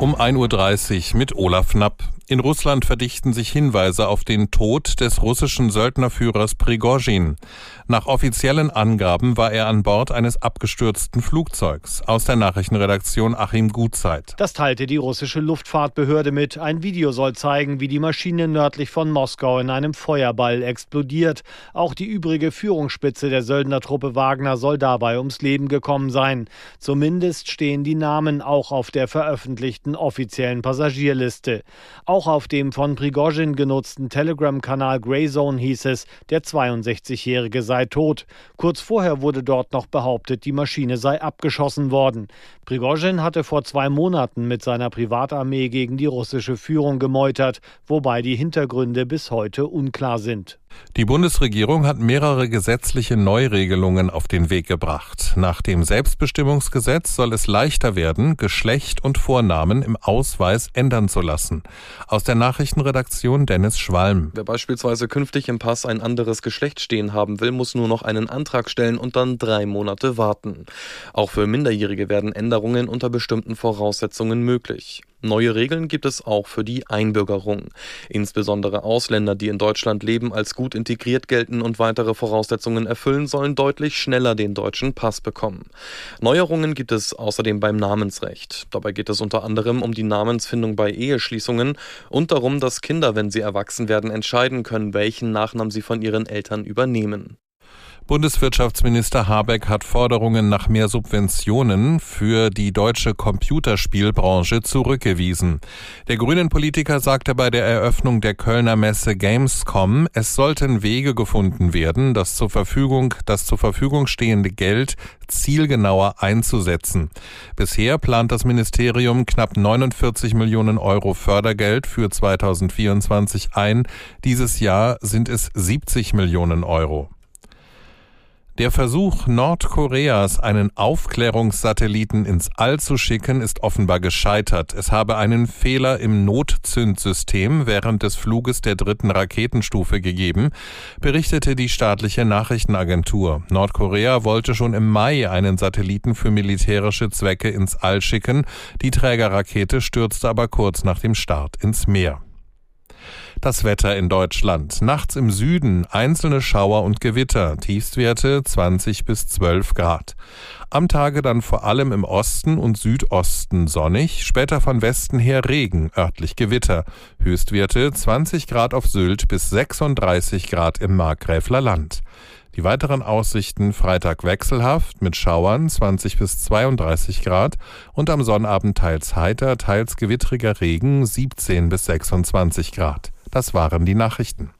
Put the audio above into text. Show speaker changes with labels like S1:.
S1: um 1.30 Uhr mit Olaf Knapp. In Russland verdichten sich Hinweise auf den Tod des russischen Söldnerführers Prigozhin. Nach offiziellen Angaben war er an Bord eines abgestürzten Flugzeugs. Aus der Nachrichtenredaktion Achim Gutzeit.
S2: Das teilte die russische Luftfahrtbehörde mit. Ein Video soll zeigen, wie die Maschine nördlich von Moskau in einem Feuerball explodiert. Auch die übrige Führungsspitze der Söldnertruppe Wagner soll dabei ums Leben gekommen sein. Zumindest stehen die Namen auch auf der veröffentlichten offiziellen Passagierliste. Auch auf dem von Prigozhin genutzten Telegram-Kanal Greyzone hieß es, der 62-Jährige sei tot. Kurz vorher wurde dort noch behauptet, die Maschine sei abgeschossen worden. Prigozhin hatte vor zwei Monaten mit seiner Privatarmee gegen die russische Führung gemeutert, wobei die Hintergründe bis heute unklar sind.
S1: Die Bundesregierung hat mehrere gesetzliche Neuregelungen auf den Weg gebracht. Nach dem Selbstbestimmungsgesetz soll es leichter werden, Geschlecht und Vornamen im Ausweis ändern zu lassen. Aus der Nachrichtenredaktion Dennis Schwalm.
S3: Wer beispielsweise künftig im Pass ein anderes Geschlecht stehen haben will, muss nur noch einen Antrag stellen und dann drei Monate warten. Auch für Minderjährige werden Änderungen unter bestimmten Voraussetzungen möglich. Neue Regeln gibt es auch für die Einbürgerung. Insbesondere Ausländer, die in Deutschland leben, als gut integriert gelten und weitere Voraussetzungen erfüllen, sollen deutlich schneller den deutschen Pass bekommen. Neuerungen gibt es außerdem beim Namensrecht. Dabei geht es unter anderem um die Namensfindung bei Eheschließungen und darum, dass Kinder, wenn sie erwachsen werden, entscheiden können, welchen Nachnamen sie von ihren Eltern übernehmen.
S1: Bundeswirtschaftsminister Habeck hat Forderungen nach mehr Subventionen für die deutsche Computerspielbranche zurückgewiesen. Der grünen Politiker sagte bei der Eröffnung der Kölner Messe Gamescom, es sollten Wege gefunden werden, das zur Verfügung, das zur Verfügung stehende Geld zielgenauer einzusetzen. Bisher plant das Ministerium knapp 49 Millionen Euro Fördergeld für 2024 ein. Dieses Jahr sind es 70 Millionen Euro. Der Versuch Nordkoreas, einen Aufklärungssatelliten ins All zu schicken, ist offenbar gescheitert. Es habe einen Fehler im Notzündsystem während des Fluges der dritten Raketenstufe gegeben, berichtete die staatliche Nachrichtenagentur. Nordkorea wollte schon im Mai einen Satelliten für militärische Zwecke ins All schicken. Die Trägerrakete stürzte aber kurz nach dem Start ins Meer. Das Wetter in Deutschland. Nachts im Süden einzelne Schauer und Gewitter. Tiefstwerte 20 bis 12 Grad. Am Tage dann vor allem im Osten und Südosten sonnig, später von Westen her Regen, örtlich Gewitter. Höchstwerte 20 Grad auf Sylt bis 36 Grad im Markgräfler Land. Die weiteren Aussichten Freitag wechselhaft mit Schauern 20 bis 32 Grad und am Sonnabend teils heiter, teils gewittriger Regen 17 bis 26 Grad. Das waren die Nachrichten.